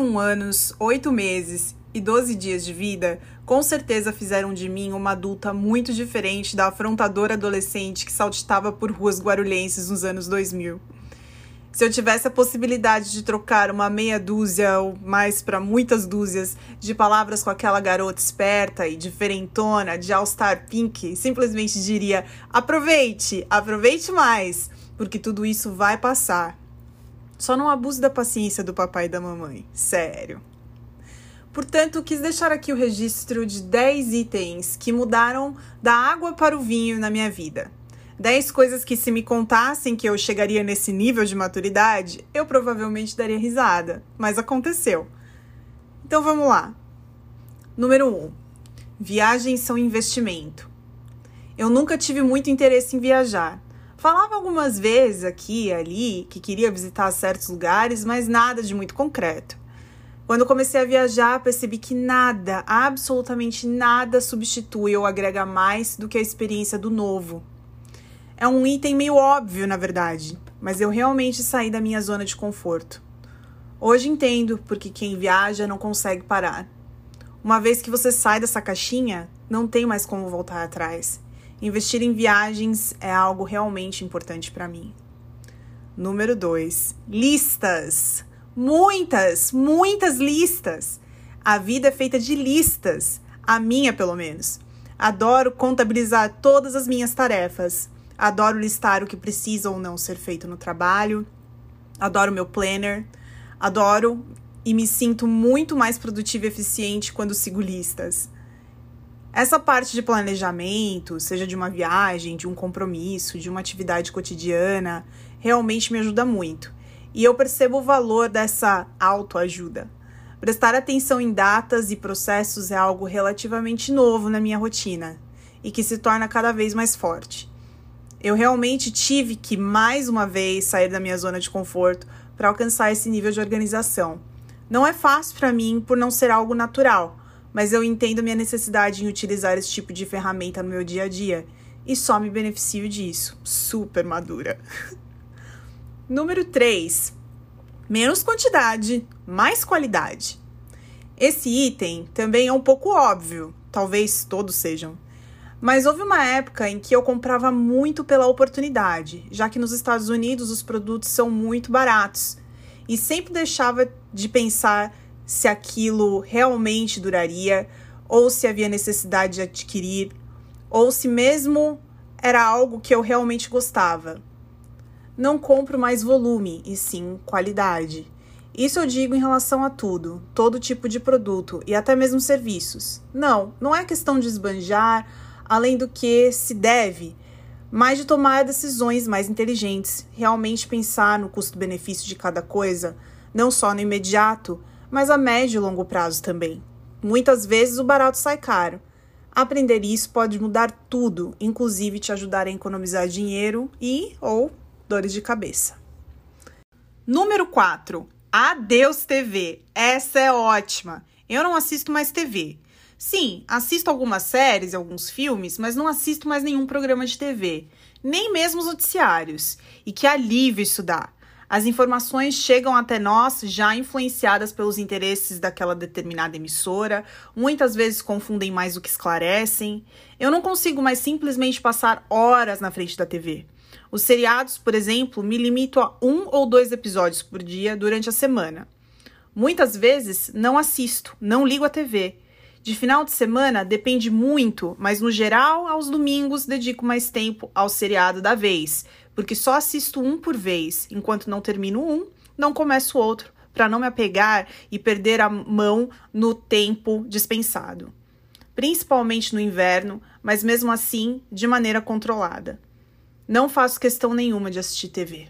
31 anos, 8 meses e 12 dias de vida com certeza fizeram de mim uma adulta muito diferente da afrontadora adolescente que saltitava por ruas guarulhenses nos anos 2000. Se eu tivesse a possibilidade de trocar uma meia dúzia ou mais para muitas dúzias de palavras com aquela garota esperta e diferentona de All Star Pink, simplesmente diria: aproveite, aproveite mais, porque tudo isso vai passar. Só não abuse da paciência do papai e da mamãe, sério. Portanto, quis deixar aqui o registro de 10 itens que mudaram da água para o vinho na minha vida. 10 coisas que, se me contassem que eu chegaria nesse nível de maturidade, eu provavelmente daria risada, mas aconteceu. Então vamos lá. Número 1. Um, viagens são investimento. Eu nunca tive muito interesse em viajar. Falava algumas vezes aqui e ali que queria visitar certos lugares, mas nada de muito concreto. Quando comecei a viajar, percebi que nada, absolutamente nada substitui ou agrega mais do que a experiência do novo. É um item meio óbvio, na verdade, mas eu realmente saí da minha zona de conforto. Hoje entendo porque quem viaja não consegue parar. Uma vez que você sai dessa caixinha, não tem mais como voltar atrás. Investir em viagens é algo realmente importante para mim. Número 2. Listas. Muitas, muitas listas. A vida é feita de listas, a minha pelo menos. Adoro contabilizar todas as minhas tarefas. Adoro listar o que precisa ou não ser feito no trabalho. Adoro meu planner. Adoro e me sinto muito mais produtiva e eficiente quando sigo listas. Essa parte de planejamento, seja de uma viagem, de um compromisso, de uma atividade cotidiana, realmente me ajuda muito. E eu percebo o valor dessa autoajuda. Prestar atenção em datas e processos é algo relativamente novo na minha rotina e que se torna cada vez mais forte eu realmente tive que, mais uma vez, sair da minha zona de conforto para alcançar esse nível de organização. Não é fácil para mim por não ser algo natural, mas eu entendo minha necessidade em utilizar esse tipo de ferramenta no meu dia a dia e só me beneficio disso. Super madura. Número 3. Menos quantidade, mais qualidade. Esse item também é um pouco óbvio, talvez todos sejam. Mas houve uma época em que eu comprava muito pela oportunidade, já que nos Estados Unidos os produtos são muito baratos. E sempre deixava de pensar se aquilo realmente duraria, ou se havia necessidade de adquirir, ou se mesmo era algo que eu realmente gostava. Não compro mais volume, e sim qualidade. Isso eu digo em relação a tudo, todo tipo de produto e até mesmo serviços. Não, não é questão de esbanjar além do que se deve, mas de tomar decisões mais inteligentes, realmente pensar no custo-benefício de cada coisa, não só no imediato, mas a médio e longo prazo também. Muitas vezes o barato sai caro. Aprender isso pode mudar tudo, inclusive te ajudar a economizar dinheiro e ou dores de cabeça. Número 4. Adeus TV. Essa é ótima. Eu não assisto mais TV. Sim, assisto algumas séries, alguns filmes, mas não assisto mais nenhum programa de TV, nem mesmo os noticiários. E que alívio isso dá! As informações chegam até nós já influenciadas pelos interesses daquela determinada emissora, muitas vezes confundem mais do que esclarecem. Eu não consigo mais simplesmente passar horas na frente da TV. Os seriados, por exemplo, me limito a um ou dois episódios por dia durante a semana. Muitas vezes não assisto, não ligo a TV. De final de semana depende muito, mas no geral, aos domingos dedico mais tempo ao seriado da vez, porque só assisto um por vez. Enquanto não termino um, não começo outro, para não me apegar e perder a mão no tempo dispensado. Principalmente no inverno, mas mesmo assim de maneira controlada. Não faço questão nenhuma de assistir TV.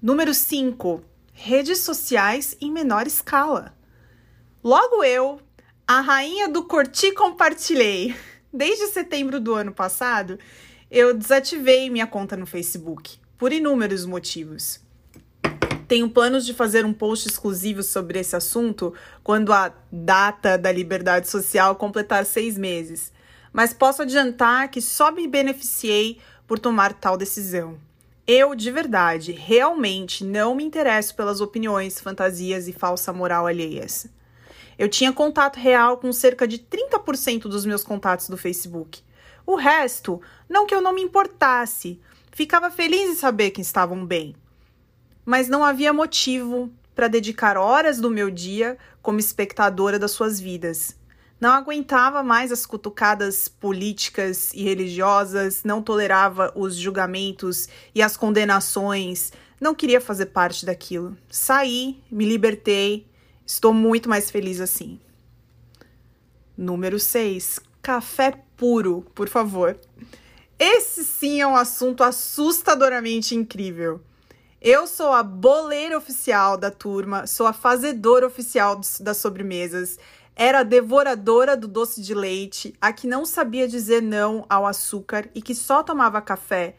Número 5. Redes sociais em menor escala. Logo eu, a rainha do curti compartilhei. Desde setembro do ano passado, eu desativei minha conta no Facebook, por inúmeros motivos. Tenho planos de fazer um post exclusivo sobre esse assunto quando a data da liberdade social completar seis meses, mas posso adiantar que só me beneficiei por tomar tal decisão. Eu, de verdade, realmente não me interesso pelas opiniões, fantasias e falsa moral alheias. Eu tinha contato real com cerca de 30% dos meus contatos do Facebook. O resto, não que eu não me importasse, ficava feliz em saber que estavam bem. Mas não havia motivo para dedicar horas do meu dia como espectadora das suas vidas. Não aguentava mais as cutucadas políticas e religiosas, não tolerava os julgamentos e as condenações, não queria fazer parte daquilo. Saí, me libertei, estou muito mais feliz assim. Número 6. Café puro, por favor. Esse sim é um assunto assustadoramente incrível. Eu sou a boleira oficial da turma, sou a fazedora oficial das sobremesas era devoradora do doce de leite, a que não sabia dizer não ao açúcar e que só tomava café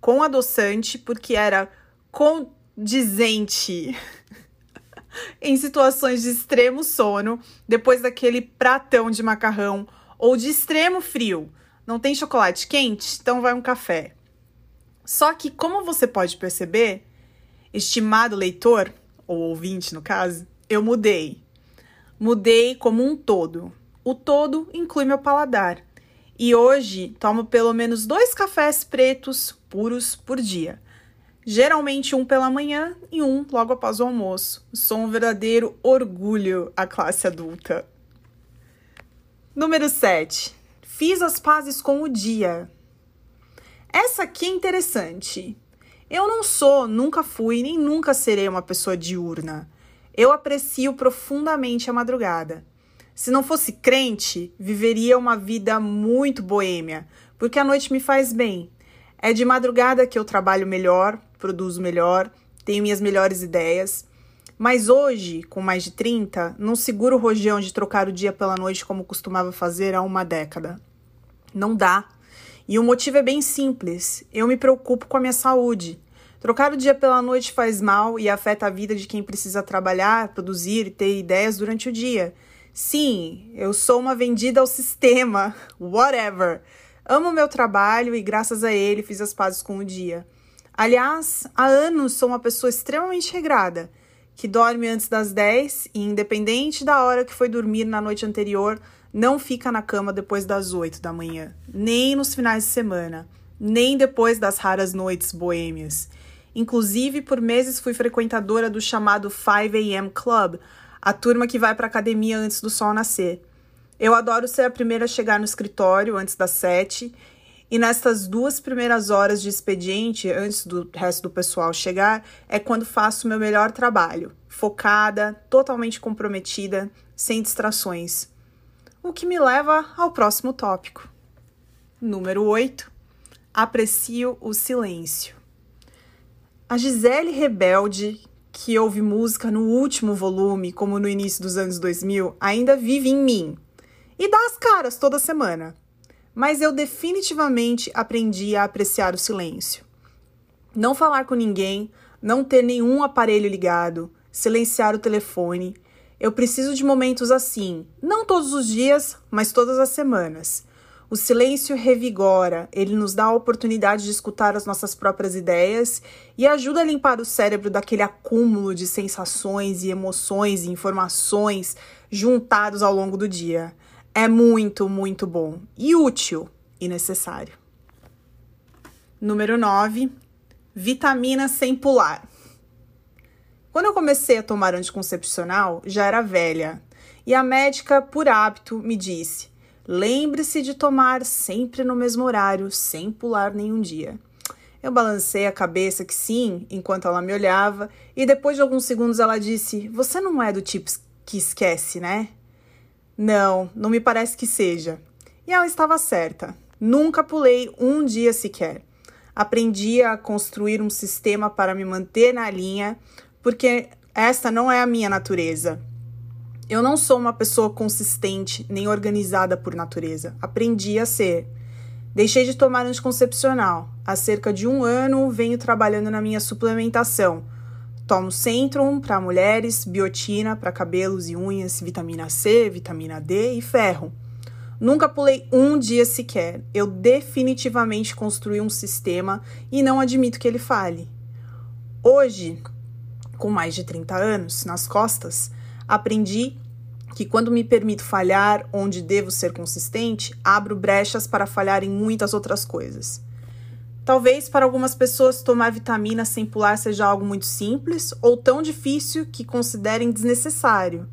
com adoçante porque era condizente em situações de extremo sono, depois daquele pratão de macarrão ou de extremo frio. Não tem chocolate quente? Então vai um café. Só que, como você pode perceber, estimado leitor, ou ouvinte no caso, eu mudei. Mudei como um todo. O todo inclui meu paladar. E hoje tomo pelo menos dois cafés pretos puros por dia. Geralmente um pela manhã e um logo após o almoço. Sou um verdadeiro orgulho à classe adulta. Número 7. Fiz as pazes com o dia. Essa aqui é interessante. Eu não sou, nunca fui, nem nunca serei uma pessoa diurna. Eu aprecio profundamente a madrugada. Se não fosse crente, viveria uma vida muito boêmia, porque a noite me faz bem. É de madrugada que eu trabalho melhor, produzo melhor, tenho minhas melhores ideias. Mas hoje, com mais de 30, não seguro o rojão de trocar o dia pela noite como costumava fazer há uma década. Não dá. E o motivo é bem simples: eu me preocupo com a minha saúde. Trocar o dia pela noite faz mal e afeta a vida de quem precisa trabalhar, produzir e ter ideias durante o dia. Sim, eu sou uma vendida ao sistema, whatever. Amo meu trabalho e, graças a ele, fiz as pazes com o dia. Aliás, há anos sou uma pessoa extremamente regrada, que dorme antes das 10 e, independente da hora que foi dormir na noite anterior, não fica na cama depois das 8 da manhã, nem nos finais de semana, nem depois das raras noites boêmias. Inclusive, por meses fui frequentadora do chamado 5 AM Club, a turma que vai para academia antes do sol nascer. Eu adoro ser a primeira a chegar no escritório antes das sete, e nestas duas primeiras horas de expediente, antes do resto do pessoal chegar, é quando faço meu melhor trabalho, focada, totalmente comprometida, sem distrações. O que me leva ao próximo tópico. Número 8. Aprecio o silêncio. A Gisele Rebelde, que ouve música no último volume, como no início dos anos 2000, ainda vive em mim e dá as caras toda semana. Mas eu definitivamente aprendi a apreciar o silêncio. Não falar com ninguém, não ter nenhum aparelho ligado, silenciar o telefone. Eu preciso de momentos assim, não todos os dias, mas todas as semanas. O silêncio revigora, ele nos dá a oportunidade de escutar as nossas próprias ideias e ajuda a limpar o cérebro daquele acúmulo de sensações e emoções e informações juntados ao longo do dia. É muito, muito bom e útil e necessário. Número 9. Vitamina sem pular. Quando eu comecei a tomar anticoncepcional, já era velha, e a médica, por hábito, me disse: Lembre-se de tomar sempre no mesmo horário, sem pular nenhum dia. Eu balancei a cabeça que sim, enquanto ela me olhava, e depois de alguns segundos ela disse: Você não é do tipo que esquece, né? Não, não me parece que seja. E ela estava certa. Nunca pulei um dia sequer. Aprendi a construir um sistema para me manter na linha, porque esta não é a minha natureza. Eu não sou uma pessoa consistente nem organizada por natureza. Aprendi a ser. Deixei de tomar anticoncepcional. Há cerca de um ano venho trabalhando na minha suplementação. Tomo Centrum para mulheres, biotina para cabelos e unhas, vitamina C, vitamina D e ferro. Nunca pulei um dia sequer. Eu definitivamente construí um sistema e não admito que ele fale. Hoje, com mais de 30 anos nas costas, aprendi que quando me permito falhar onde devo ser consistente, abro brechas para falhar em muitas outras coisas. Talvez para algumas pessoas tomar vitamina sem pular seja algo muito simples ou tão difícil que considerem desnecessário.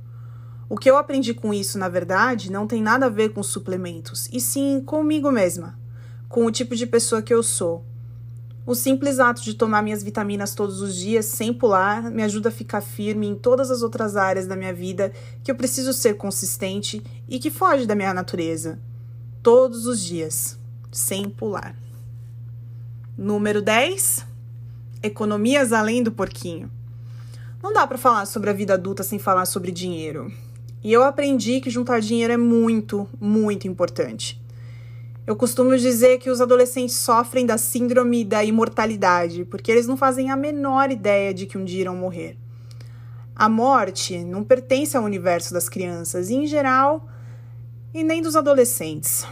O que eu aprendi com isso, na verdade, não tem nada a ver com suplementos, e sim comigo mesma, com o tipo de pessoa que eu sou. O simples ato de tomar minhas vitaminas todos os dias sem pular me ajuda a ficar firme em todas as outras áreas da minha vida que eu preciso ser consistente e que foge da minha natureza. Todos os dias, sem pular. Número 10. Economias além do porquinho. Não dá para falar sobre a vida adulta sem falar sobre dinheiro. E eu aprendi que juntar dinheiro é muito, muito importante. Eu costumo dizer que os adolescentes sofrem da síndrome da imortalidade, porque eles não fazem a menor ideia de que um dia irão morrer. A morte não pertence ao universo das crianças, em geral, e nem dos adolescentes.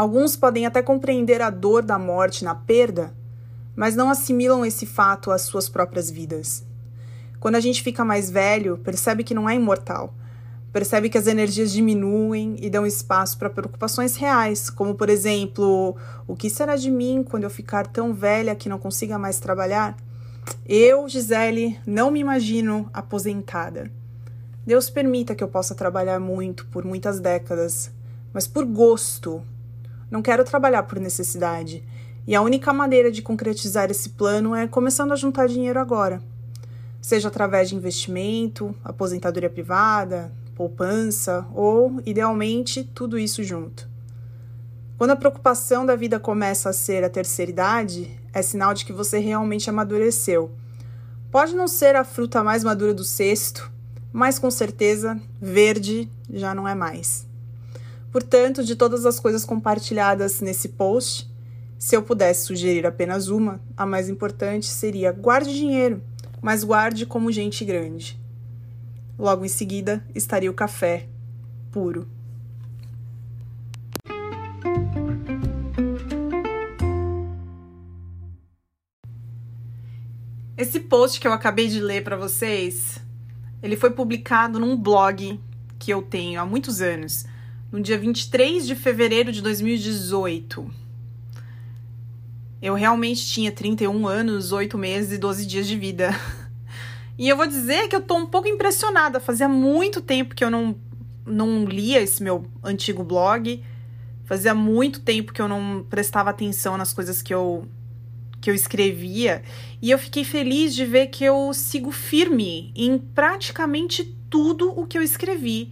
Alguns podem até compreender a dor da morte na perda, mas não assimilam esse fato às suas próprias vidas. Quando a gente fica mais velho, percebe que não é imortal percebe que as energias diminuem e dão espaço para preocupações reais, como por exemplo, o que será de mim quando eu ficar tão velha que não consiga mais trabalhar? Eu, Gisele, não me imagino aposentada. Deus permita que eu possa trabalhar muito por muitas décadas, mas por gosto. Não quero trabalhar por necessidade. E a única maneira de concretizar esse plano é começando a juntar dinheiro agora. Seja através de investimento, aposentadoria privada, poupança ou, idealmente, tudo isso junto. Quando a preocupação da vida começa a ser a terceira idade, é sinal de que você realmente amadureceu. Pode não ser a fruta mais madura do cesto, mas com certeza verde já não é mais. Portanto, de todas as coisas compartilhadas nesse post, se eu pudesse sugerir apenas uma, a mais importante seria guarde dinheiro, mas guarde como gente grande. Logo em seguida estaria o café puro. Esse post que eu acabei de ler para vocês, ele foi publicado num blog que eu tenho há muitos anos, no dia 23 de fevereiro de 2018. Eu realmente tinha 31 anos, 8 meses e 12 dias de vida. E eu vou dizer que eu tô um pouco impressionada. Fazia muito tempo que eu não, não lia esse meu antigo blog. Fazia muito tempo que eu não prestava atenção nas coisas que eu, que eu escrevia. E eu fiquei feliz de ver que eu sigo firme em praticamente tudo o que eu escrevi.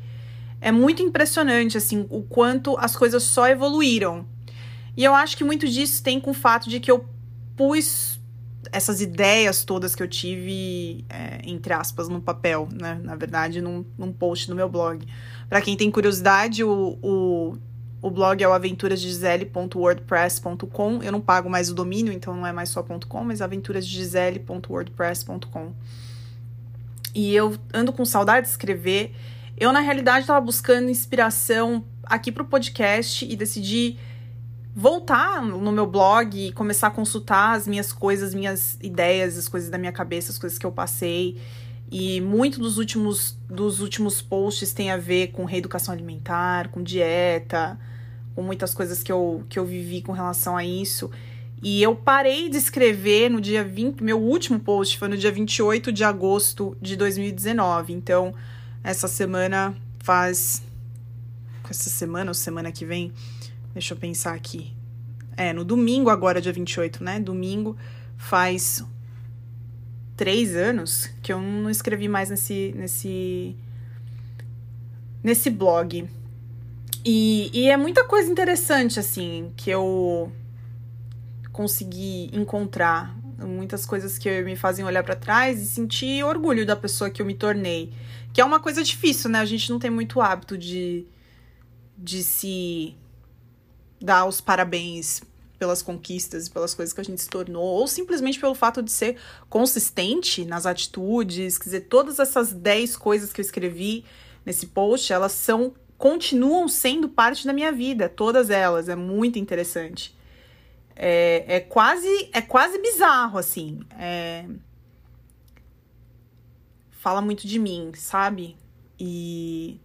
É muito impressionante, assim, o quanto as coisas só evoluíram. E eu acho que muito disso tem com o fato de que eu pus essas ideias todas que eu tive, é, entre aspas, no papel, né? Na verdade, num, num post no meu blog. Para quem tem curiosidade, o, o, o blog é o aventurasgisele.wordpress.com. Eu não pago mais o domínio, então não é mais só .com, mas aventurasgisele.wordpress.com. E eu ando com saudade de escrever. Eu, na realidade, estava buscando inspiração aqui para o podcast e decidi voltar no meu blog e começar a consultar as minhas coisas, minhas ideias, as coisas da minha cabeça, as coisas que eu passei. E muito dos últimos, dos últimos posts tem a ver com reeducação alimentar, com dieta, com muitas coisas que eu, que eu vivi com relação a isso. E eu parei de escrever no dia 20. Meu último post foi no dia 28 de agosto de 2019. Então, essa semana faz. Essa semana ou semana que vem? Deixa eu pensar aqui. É, no domingo, agora, dia 28, né? Domingo faz três anos que eu não escrevi mais nesse. nesse. nesse blog. E, e é muita coisa interessante, assim, que eu consegui encontrar. Muitas coisas que me fazem olhar para trás e sentir orgulho da pessoa que eu me tornei. Que é uma coisa difícil, né? A gente não tem muito hábito de, de se dar os parabéns pelas conquistas e pelas coisas que a gente se tornou, ou simplesmente pelo fato de ser consistente nas atitudes. Quer dizer, todas essas 10 coisas que eu escrevi nesse post, elas são continuam sendo parte da minha vida, todas elas. É muito interessante. É, é quase é quase bizarro, assim. É... Fala muito de mim, sabe? E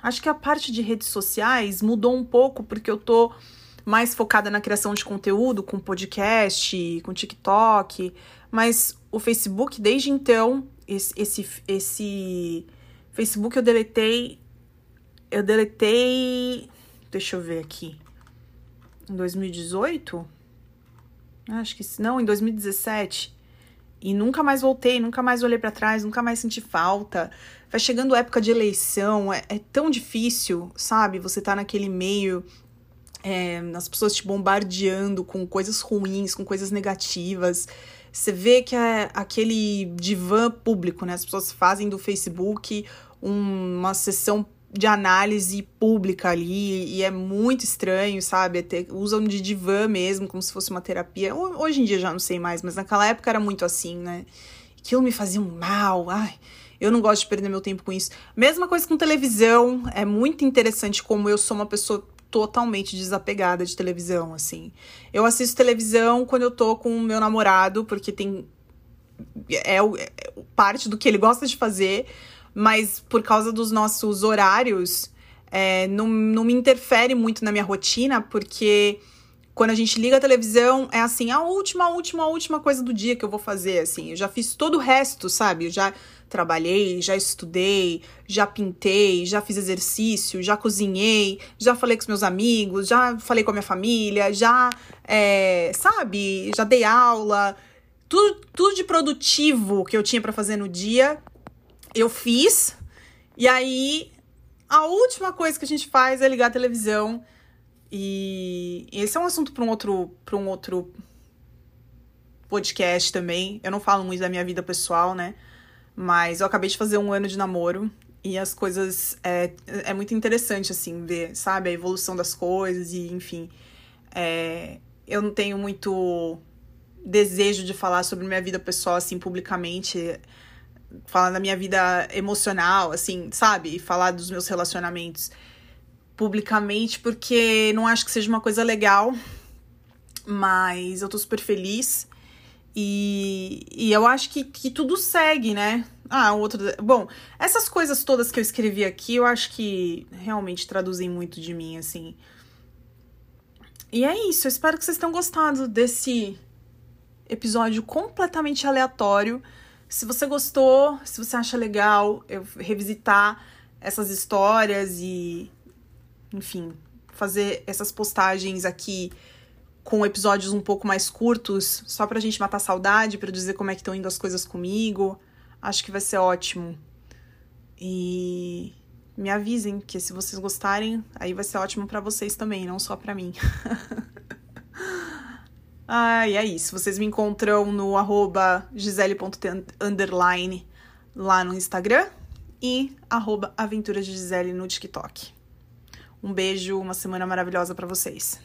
acho que a parte de redes sociais mudou um pouco porque eu tô mais focada na criação de conteúdo, com podcast, com TikTok, mas o Facebook, desde então, esse, esse, esse Facebook eu deletei. Eu deletei. Deixa eu ver aqui. Em 2018? Acho que não, em 2017. E nunca mais voltei, nunca mais olhei para trás, nunca mais senti falta. Vai chegando a época de eleição, é, é tão difícil, sabe? Você tá naquele meio é, as pessoas te bombardeando com coisas ruins, com coisas negativas. Você vê que é aquele divã público, né? As pessoas fazem do Facebook um, uma sessão de análise pública ali e é muito estranho, sabe? Até, usam de divã mesmo, como se fosse uma terapia. Hoje em dia já não sei mais, mas naquela época era muito assim, né? Aquilo me fazia um mal, ai. Eu não gosto de perder meu tempo com isso. Mesma coisa com televisão. É muito interessante como eu sou uma pessoa totalmente desapegada de televisão, assim. Eu assisto televisão quando eu tô com o meu namorado, porque tem. É, é parte do que ele gosta de fazer, mas por causa dos nossos horários, é, não, não me interfere muito na minha rotina, porque quando a gente liga a televisão, é assim, a última, última, última coisa do dia que eu vou fazer, assim. Eu já fiz todo o resto, sabe? Eu já trabalhei, já estudei, já pintei, já fiz exercício, já cozinhei, já falei com os meus amigos, já falei com a minha família, já, é, sabe, já dei aula. Tudo, tudo de produtivo que eu tinha para fazer no dia, eu fiz. E aí, a última coisa que a gente faz é ligar a televisão. E esse é um assunto para um outro, para um outro podcast também. Eu não falo muito da minha vida pessoal, né? Mas eu acabei de fazer um ano de namoro e as coisas. É, é muito interessante, assim, ver, sabe? A evolução das coisas e, enfim. É, eu não tenho muito desejo de falar sobre minha vida pessoal, assim, publicamente. Falar da minha vida emocional, assim, sabe? E falar dos meus relacionamentos publicamente, porque não acho que seja uma coisa legal. Mas eu tô super feliz. E, e eu acho que, que tudo segue, né? Ah, outro. Bom, essas coisas todas que eu escrevi aqui, eu acho que realmente traduzem muito de mim, assim. E é isso, eu espero que vocês tenham gostado desse episódio completamente aleatório. Se você gostou, se você acha legal eu revisitar essas histórias e, enfim, fazer essas postagens aqui com episódios um pouco mais curtos, só pra gente matar saudade, para dizer como é que estão indo as coisas comigo. Acho que vai ser ótimo. E me avisem que se vocês gostarem, aí vai ser ótimo para vocês também, não só para mim. ah, e é isso. Vocês me encontram no arroba gisele.underline lá no Instagram e arroba aventuras de Gisele no TikTok. Um beijo, uma semana maravilhosa para vocês.